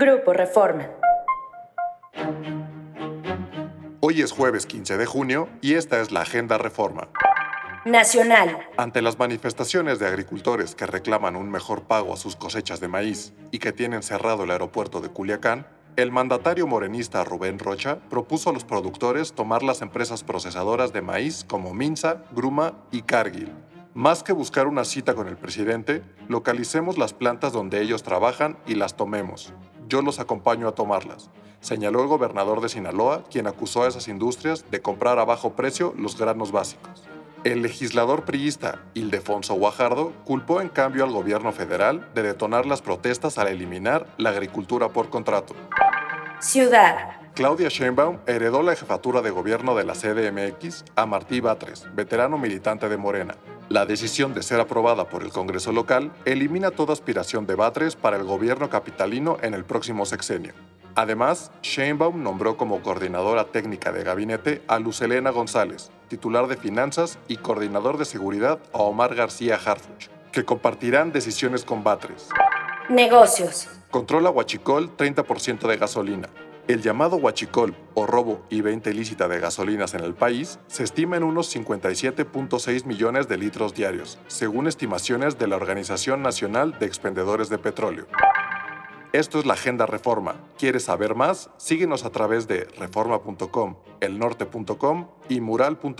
Grupo Reforma. Hoy es jueves 15 de junio y esta es la Agenda Reforma. Nacional. Ante las manifestaciones de agricultores que reclaman un mejor pago a sus cosechas de maíz y que tienen cerrado el aeropuerto de Culiacán, el mandatario morenista Rubén Rocha propuso a los productores tomar las empresas procesadoras de maíz como Minza, Gruma y Cargill. Más que buscar una cita con el presidente, localicemos las plantas donde ellos trabajan y las tomemos. Yo los acompaño a tomarlas, señaló el gobernador de Sinaloa, quien acusó a esas industrias de comprar a bajo precio los granos básicos. El legislador priista Ildefonso Guajardo culpó en cambio al gobierno federal de detonar las protestas al eliminar la agricultura por contrato. Ciudad. Claudia Sheinbaum heredó la jefatura de gobierno de la CDMX a Martí Batres, veterano militante de Morena. La decisión de ser aprobada por el Congreso local elimina toda aspiración de Batres para el gobierno capitalino en el próximo sexenio. Además, Sheinbaum nombró como coordinadora técnica de gabinete a Lucelena González, titular de Finanzas y coordinador de seguridad a Omar García Harfuch, que compartirán decisiones con Batres. Negocios. Controla Huachicol 30% de gasolina. El llamado huachicol o robo y venta ilícita de gasolinas en el país se estima en unos 57.6 millones de litros diarios, según estimaciones de la Organización Nacional de Expendedores de Petróleo. Esto es la Agenda Reforma. ¿Quieres saber más? Síguenos a través de reforma.com, elnorte.com y mural.com.mx.